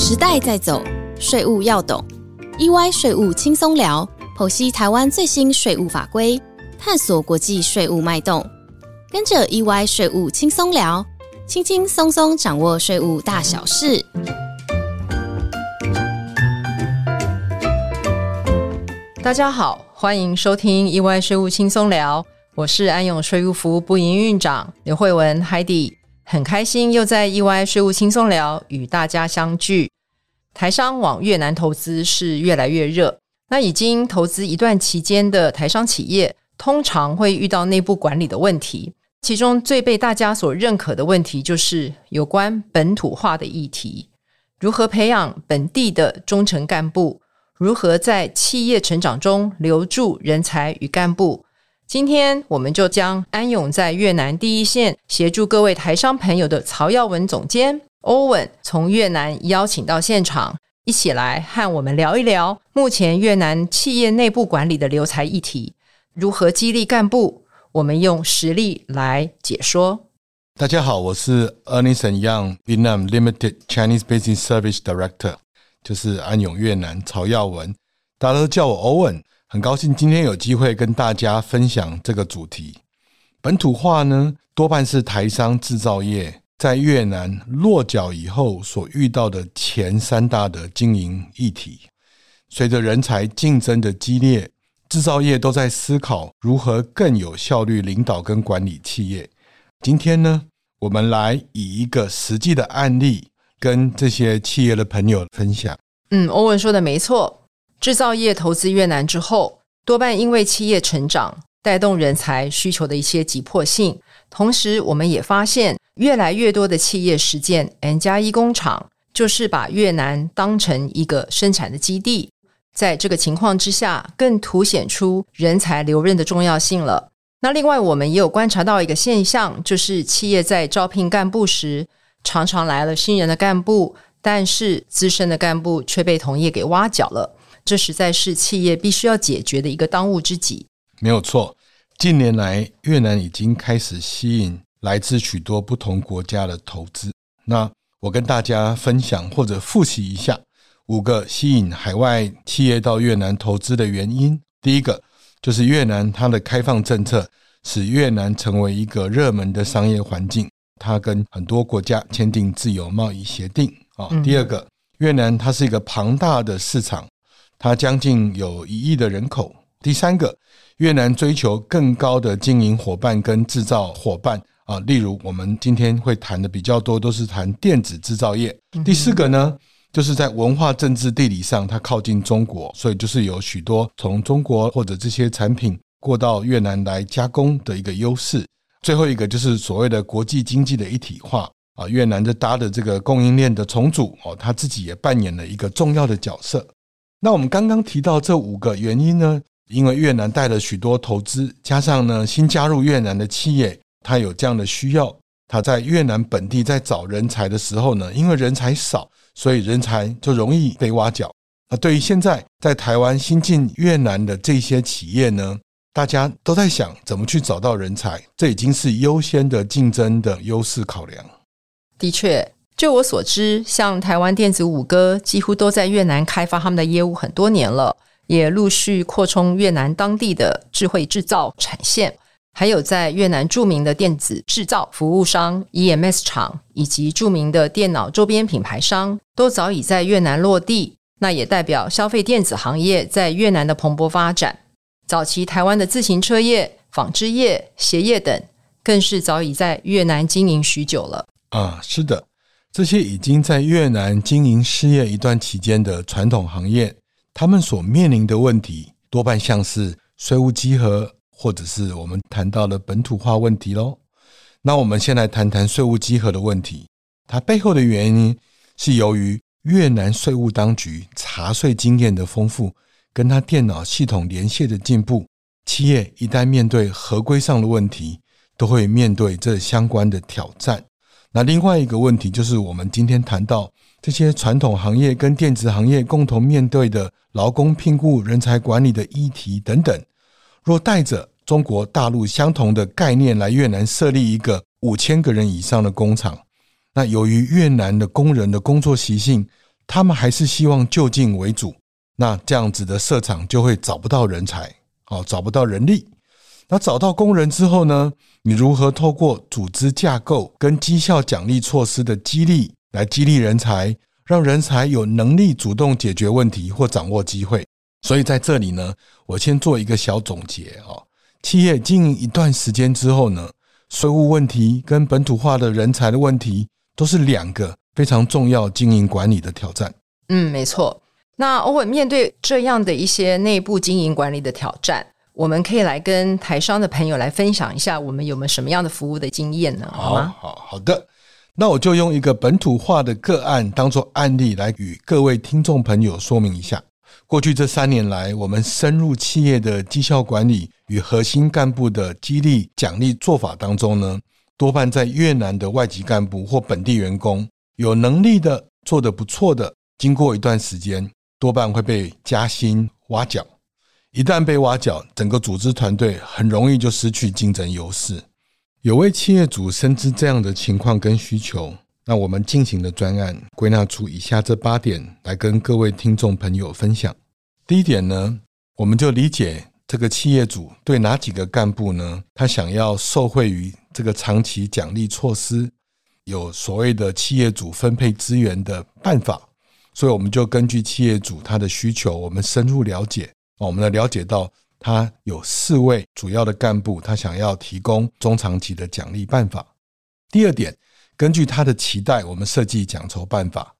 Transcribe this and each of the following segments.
时代在走，税务要懂。EY 税务轻松聊，剖析台湾最新税务法规，探索国际税务脉动。跟着 EY 税务轻松聊，轻轻松松掌握税务大小事。大家好，欢迎收听 EY 税务轻松聊，我是安永税务服务部营运长刘慧文 Heidi，很开心又在 EY 税务轻松聊与大家相聚。台商往越南投资是越来越热，那已经投资一段期间的台商企业，通常会遇到内部管理的问题，其中最被大家所认可的问题就是有关本土化的议题，如何培养本地的中层干部。如何在企业成长中留住人才与干部？今天我们就将安永在越南第一线协助各位台商朋友的曹耀文总监欧文从越南邀请到现场，一起来和我们聊一聊目前越南企业内部管理的留才议题，如何激励干部？我们用实例来解说。大家好，我是 Ernest Young Vietnam Limited Chinese Business Service Director。就是安永越南曹耀文，大家都叫我欧文，很高兴今天有机会跟大家分享这个主题。本土化呢，多半是台商制造业在越南落脚以后所遇到的前三大的经营议题。随着人才竞争的激烈，制造业都在思考如何更有效率领导跟管理企业。今天呢，我们来以一个实际的案例。跟这些企业的朋友分享。嗯，欧文说的没错。制造业投资越南之后，多半因为企业成长带动人才需求的一些急迫性。同时，我们也发现越来越多的企业实践 N 加一工厂，就是把越南当成一个生产的基地。在这个情况之下，更凸显出人才留任的重要性了。那另外，我们也有观察到一个现象，就是企业在招聘干部时。常常来了新人的干部，但是资深的干部却被同业给挖角了，这实在是企业必须要解决的一个当务之急。没有错，近年来越南已经开始吸引来自许多不同国家的投资。那我跟大家分享或者复习一下五个吸引海外企业到越南投资的原因。第一个就是越南它的开放政策使越南成为一个热门的商业环境。它跟很多国家签订自由贸易协定啊。第二个，越南它是一个庞大的市场，它将近有一亿的人口。第三个，越南追求更高的经营伙伴跟制造伙伴啊，例如我们今天会谈的比较多，都是谈电子制造业。第四个呢，就是在文化、政治、地理上，它靠近中国，所以就是有许多从中国或者这些产品过到越南来加工的一个优势。最后一个就是所谓的国际经济的一体化啊，越南的搭的这个供应链的重组哦，他自己也扮演了一个重要的角色。那我们刚刚提到这五个原因呢，因为越南带了许多投资，加上呢新加入越南的企业，他有这样的需要，他在越南本地在找人才的时候呢，因为人才少，所以人才就容易被挖角。那对于现在在台湾新进越南的这些企业呢？大家都在想怎么去找到人才，这已经是优先的竞争的优势考量。的确，就我所知，像台湾电子五哥几乎都在越南开发他们的业务很多年了，也陆续扩充越南当地的智慧制造产线。还有在越南著名的电子制造服务商 EMS 厂，以及著名的电脑周边品牌商，都早已在越南落地。那也代表消费电子行业在越南的蓬勃发展。早期台湾的自行车业、纺织业、鞋业等，更是早已在越南经营许久了。啊，是的，这些已经在越南经营事业一段期间的传统行业，他们所面临的问题，多半像是税务稽核，或者是我们谈到的本土化问题喽。那我们先来谈谈税务稽核的问题，它背后的原因是由于越南税务当局查税经验的丰富。跟他电脑系统连线的进步，企业一旦面对合规上的问题，都会面对这相关的挑战。那另外一个问题就是，我们今天谈到这些传统行业跟电子行业共同面对的劳工聘雇、人才管理的议题等等。若带着中国大陆相同的概念来越南设立一个五千个人以上的工厂，那由于越南的工人的工作习性。他们还是希望就近为主，那这样子的设厂就会找不到人才，哦，找不到人力。那找到工人之后呢？你如何透过组织架构跟绩效奖励措施的激励来激励人才，让人才有能力主动解决问题或掌握机会？所以在这里呢，我先做一个小总结啊。企业经营一段时间之后呢，税务问题跟本土化的人才的问题，都是两个非常重要经营管理的挑战。嗯，没错。那偶尔面对这样的一些内部经营管理的挑战。我们可以来跟台商的朋友来分享一下，我们有没有什么样的服务的经验呢？好吗？好好的，那我就用一个本土化的个案当做案例来与各位听众朋友说明一下。过去这三年来，我们深入企业的绩效管理与核心干部的激励奖励做法当中呢，多半在越南的外籍干部或本地员工有能力的、做得不错的，经过一段时间，多半会被加薪挖角。一旦被挖角，整个组织团队很容易就失去竞争优势。有位企业主深知这样的情况跟需求，那我们进行的专案归纳出以下这八点来跟各位听众朋友分享。第一点呢，我们就理解这个企业主对哪几个干部呢？他想要受惠于这个长期奖励措施，有所谓的企业主分配资源的办法，所以我们就根据企业主他的需求，我们深入了解。我们来了解到，他有四位主要的干部，他想要提供中长期的奖励办法。第二点，根据他的期待，我们设计奖酬办法。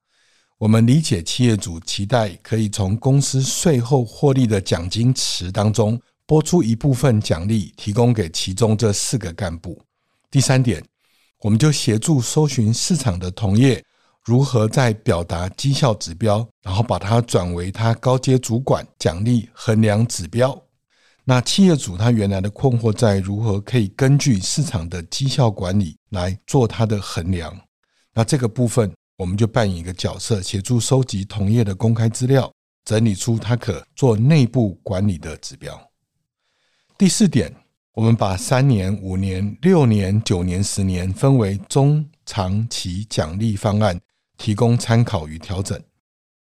我们理解企业主期待可以从公司税后获利的奖金池当中拨出一部分奖励，提供给其中这四个干部。第三点，我们就协助搜寻市场的同业。如何在表达绩效指标，然后把它转为他高阶主管奖励衡量指标？那企业主他原来的困惑在如何可以根据市场的绩效管理来做他的衡量？那这个部分我们就扮演一个角色，协助收集同业的公开资料，整理出他可做内部管理的指标。第四点，我们把三年、五年、六年、九年、十年分为中长期奖励方案。提供参考与调整。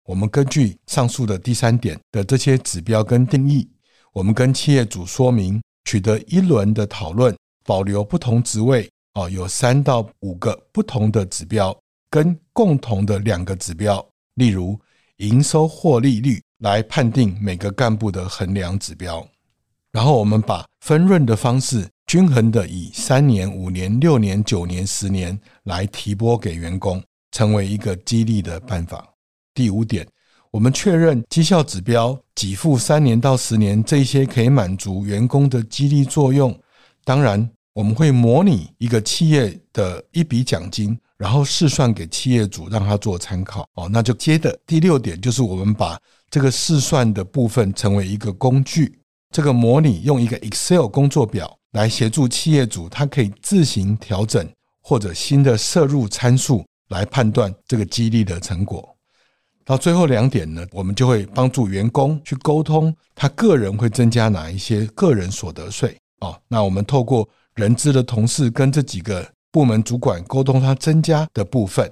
我们根据上述的第三点的这些指标跟定义，我们跟企业主说明，取得一轮的讨论，保留不同职位哦，有三到五个不同的指标跟共同的两个指标，例如营收获利率来判定每个干部的衡量指标。然后我们把分润的方式均衡的以三年、五年、六年、九年、十年来提拨给员工。成为一个激励的办法。第五点，我们确认绩效指标给付三年到十年，这些可以满足员工的激励作用。当然，我们会模拟一个企业的一笔奖金，然后试算给企业主，让他做参考。哦，那就接着第六点就是我们把这个试算的部分成为一个工具，这个模拟用一个 Excel 工作表来协助企业主，他可以自行调整或者新的摄入参数。来判断这个激励的成果。到最后两点呢，我们就会帮助员工去沟通，他个人会增加哪一些个人所得税哦。那我们透过人资的同事跟这几个部门主管沟通他增加的部分。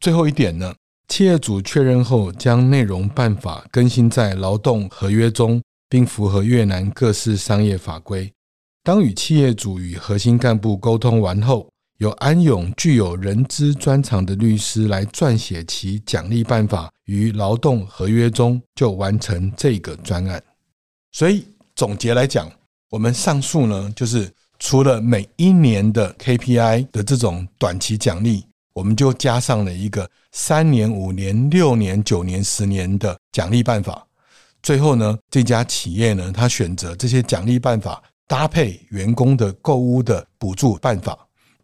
最后一点呢，企业主确认后将内容办法更新在劳动合约中，并符合越南各式商业法规。当与企业主与核心干部沟通完后。由安永具有人资专长的律师来撰写其奖励办法，于劳动合约中就完成这个专案。所以总结来讲，我们上述呢，就是除了每一年的 KPI 的这种短期奖励，我们就加上了一个三年、五年、六年、九年、十年的奖励办法。最后呢，这家企业呢，他选择这些奖励办法搭配员工的购物的补助办法。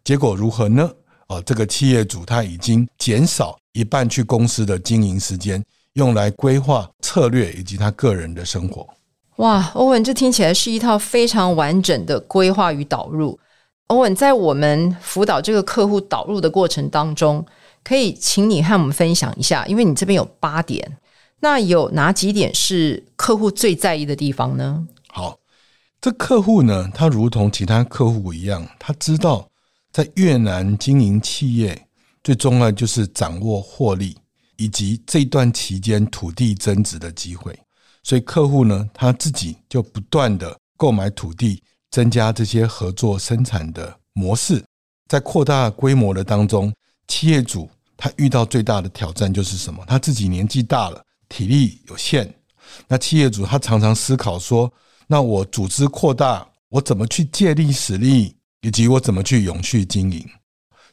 结果如何呢？哦，这个企业主他已经减少一半去公司的经营时间，用来规划策略以及他个人的生活。哇，欧文，这听起来是一套非常完整的规划与导入。欧文，在我们辅导这个客户导入的过程当中，可以请你和我们分享一下，因为你这边有八点，那有哪几点是客户最在意的地方呢？好，这客户呢，他如同其他客户一样，他知道。在越南经营企业，最重要就是掌握获利，以及这段期间土地增值的机会。所以客户呢，他自己就不断的购买土地，增加这些合作生产的模式。在扩大规模的当中，企业主他遇到最大的挑战就是什么？他自己年纪大了，体力有限。那企业主他常常思考说：那我组织扩大，我怎么去借力使力，以及我怎么去永续经营？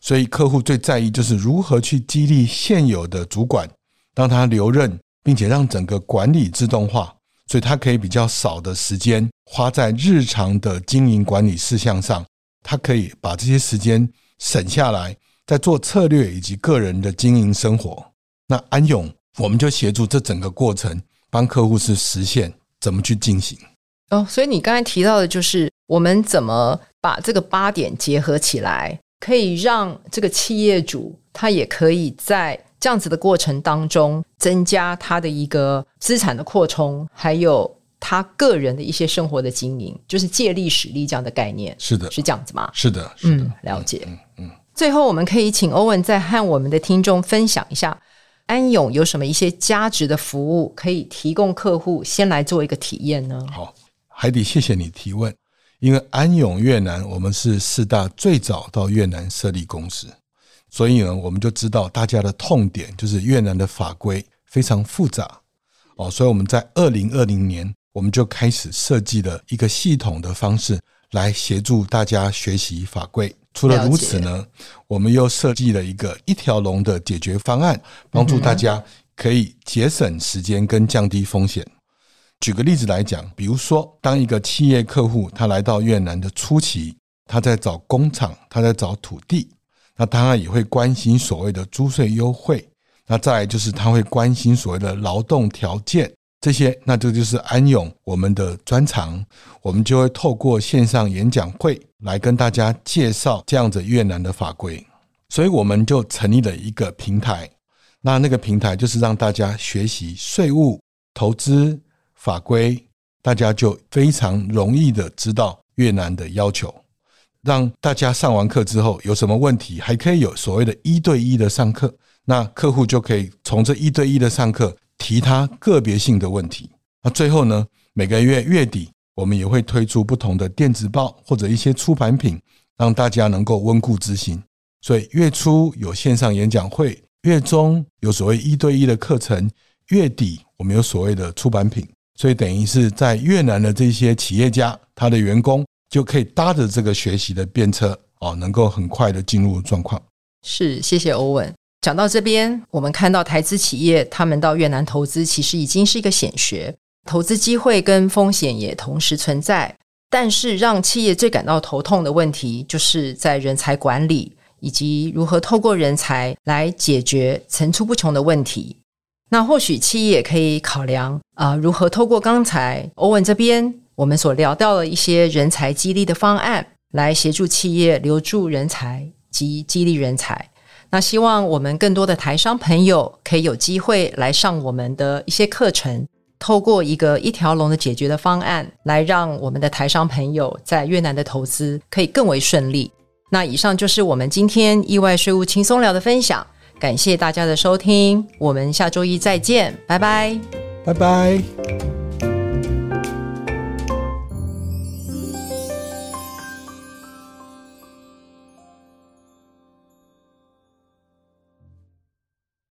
所以客户最在意就是如何去激励现有的主管，让他留任，并且让整个管理自动化，所以他可以比较少的时间花在日常的经营管理事项上，他可以把这些时间省下来，在做策略以及个人的经营生活。那安永我们就协助这整个过程，帮客户是实现怎么去进行。哦，所以你刚才提到的就是我们怎么把这个八点结合起来。可以让这个企业主，他也可以在这样子的过程当中，增加他的一个资产的扩充，还有他个人的一些生活的经营，就是借力使力这样的概念。是的，是这样子吗？是的，是的，了解。嗯嗯。最后，我们可以请欧文再和我们的听众分享一下，安永有什么一些价值的服务可以提供客户先来做一个体验呢？好，海底，谢谢你提问。因为安永越南，我们是四大最早到越南设立公司，所以呢，我们就知道大家的痛点就是越南的法规非常复杂哦，所以我们在二零二零年，我们就开始设计了一个系统的方式来协助大家学习法规。除了如此呢，我们又设计了一个一条龙的解决方案，帮助大家可以节省时间跟降低风险。举个例子来讲，比如说，当一个企业客户他来到越南的初期，他在找工厂，他在找土地，那当然也会关心所谓的租税优惠。那再就是他会关心所谓的劳动条件这些，那这就是安永我们的专长，我们就会透过线上演讲会来跟大家介绍这样子越南的法规。所以我们就成立了一个平台，那那个平台就是让大家学习税务、投资。法规，大家就非常容易的知道越南的要求，让大家上完课之后有什么问题，还可以有所谓的一对一的上课，那客户就可以从这一对一的上课提他个别性的问题。那最后呢，每个月月底我们也会推出不同的电子报或者一些出版品，让大家能够温故知新。所以月初有线上演讲会，月中有所谓一对一的课程，月底我们有所谓的出版品。所以等于是在越南的这些企业家，他的员工就可以搭着这个学习的便车哦，能够很快的进入状况。是，谢谢欧文。讲到这边，我们看到台资企业他们到越南投资，其实已经是一个显学，投资机会跟风险也同时存在。但是让企业最感到头痛的问题，就是在人才管理以及如何透过人才来解决层出不穷的问题。那或许企业可以考量啊，如何透过刚才欧文这边我们所聊到的一些人才激励的方案，来协助企业留住人才及激励人才。那希望我们更多的台商朋友可以有机会来上我们的一些课程，透过一个一条龙的解决的方案，来让我们的台商朋友在越南的投资可以更为顺利。那以上就是我们今天意外税务轻松聊的分享。感谢大家的收听，我们下周一再见，拜拜，拜拜。